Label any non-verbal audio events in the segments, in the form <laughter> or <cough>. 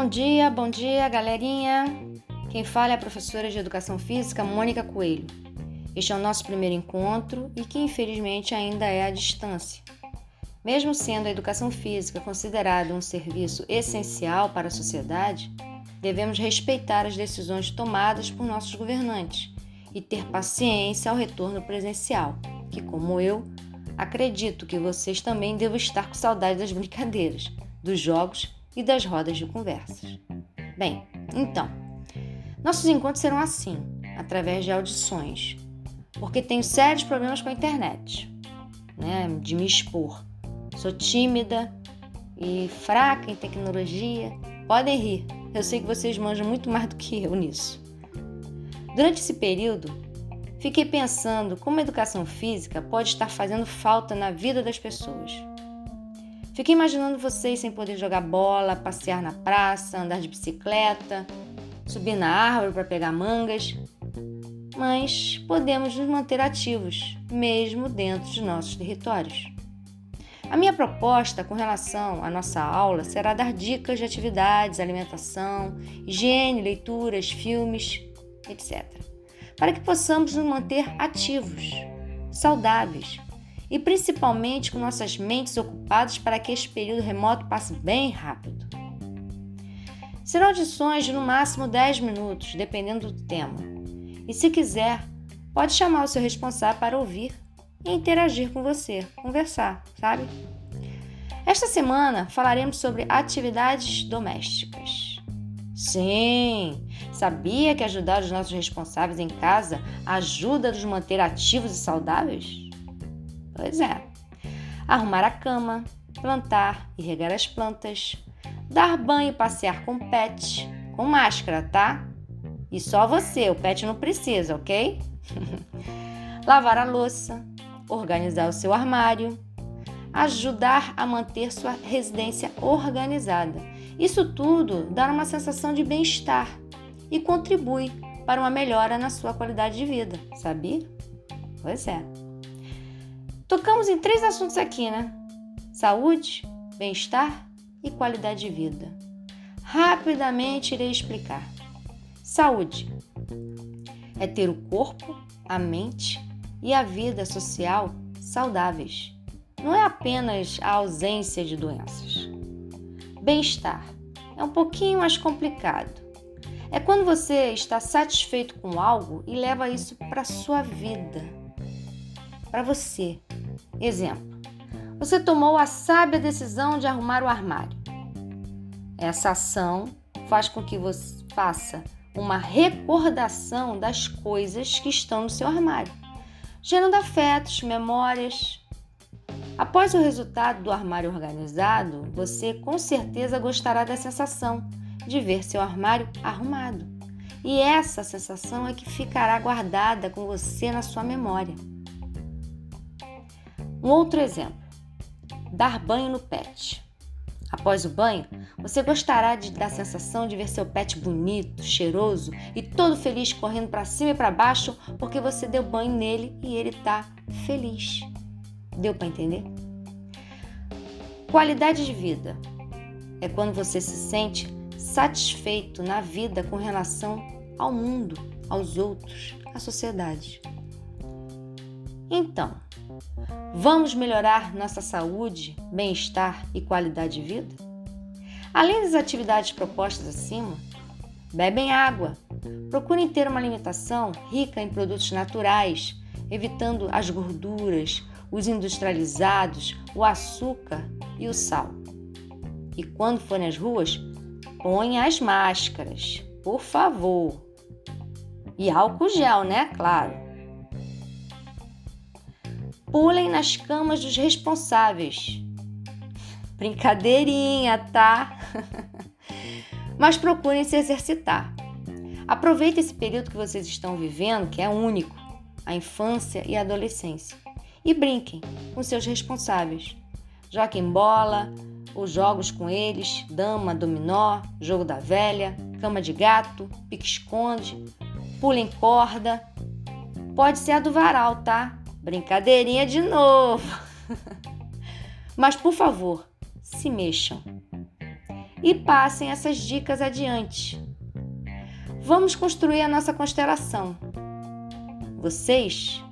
Bom dia, bom dia, galerinha. Quem fala é a professora de Educação Física, Mônica Coelho. Este é o nosso primeiro encontro e que infelizmente ainda é à distância. Mesmo sendo a educação física considerada um serviço essencial para a sociedade, devemos respeitar as decisões tomadas por nossos governantes e ter paciência ao retorno presencial, que, como eu, acredito que vocês também devem estar com saudade das brincadeiras, dos jogos e das rodas de conversas. Bem, então, nossos encontros serão assim, através de audições, porque tenho sérios problemas com a internet, né, de me expor. Sou tímida e fraca em tecnologia. Podem rir, eu sei que vocês manjam muito mais do que eu nisso. Durante esse período, fiquei pensando como a educação física pode estar fazendo falta na vida das pessoas. Fiquei imaginando vocês sem poder jogar bola, passear na praça, andar de bicicleta, subir na árvore para pegar mangas. Mas podemos nos manter ativos, mesmo dentro de nossos territórios. A minha proposta com relação à nossa aula será dar dicas de atividades, alimentação, higiene, leituras, filmes, etc., para que possamos nos manter ativos, saudáveis, e principalmente com nossas mentes ocupadas para que este período remoto passe bem rápido. Serão audições de no máximo 10 minutos, dependendo do tema. E se quiser, pode chamar o seu responsável para ouvir e interagir com você, conversar, sabe? Esta semana falaremos sobre atividades domésticas. Sim, sabia que ajudar os nossos responsáveis em casa ajuda a nos manter ativos e saudáveis? Pois é. Arrumar a cama, plantar e regar as plantas, dar banho e passear com o pet, com máscara, tá? E só você, o pet não precisa, ok? <laughs> Lavar a louça, organizar o seu armário, ajudar a manter sua residência organizada. Isso tudo dá uma sensação de bem-estar e contribui para uma melhora na sua qualidade de vida, sabia? Pois é. Tocamos em três assuntos aqui, né? Saúde, bem-estar e qualidade de vida. Rapidamente irei explicar. Saúde é ter o corpo, a mente e a vida social saudáveis. Não é apenas a ausência de doenças. Bem-estar é um pouquinho mais complicado. É quando você está satisfeito com algo e leva isso para sua vida, para você, Exemplo: você tomou a sábia decisão de arrumar o armário. Essa ação faz com que você faça uma recordação das coisas que estão no seu armário, gerando afetos, memórias. Após o resultado do armário organizado, você com certeza gostará da sensação de ver seu armário arrumado. E essa sensação é que ficará guardada com você na sua memória. Um outro exemplo: dar banho no pet. Após o banho, você gostará de, da sensação de ver seu pet bonito, cheiroso e todo feliz correndo para cima e para baixo porque você deu banho nele e ele está feliz. Deu para entender? Qualidade de vida é quando você se sente satisfeito na vida com relação ao mundo, aos outros, à sociedade. Então, Vamos melhorar nossa saúde, bem-estar e qualidade de vida? Além das atividades propostas acima, bebem água. Procurem ter uma alimentação rica em produtos naturais, evitando as gorduras, os industrializados, o açúcar e o sal. E quando forem às ruas, ponha as máscaras, por favor. E álcool gel, né? Claro. Pulem nas camas dos responsáveis. Brincadeirinha, tá? <laughs> Mas procurem se exercitar. Aproveitem esse período que vocês estão vivendo, que é único, a infância e a adolescência, e brinquem com seus responsáveis. Joguem bola, os jogos com eles, dama, dominó, jogo da velha, cama de gato, pique-esconde, pulem corda. Pode ser a do varal, tá? Brincadeirinha de novo. <laughs> Mas por favor, se mexam. e passem essas dicas adiante. Vamos construir a nossa constelação. Vocês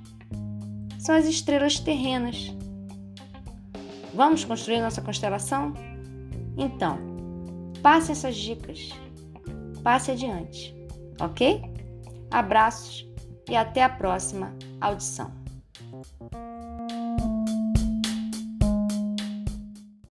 são as estrelas terrenas. Vamos construir nossa constelação? Então, passe essas dicas. Passe adiante, ok? Abraços e até a próxima audição. Bye.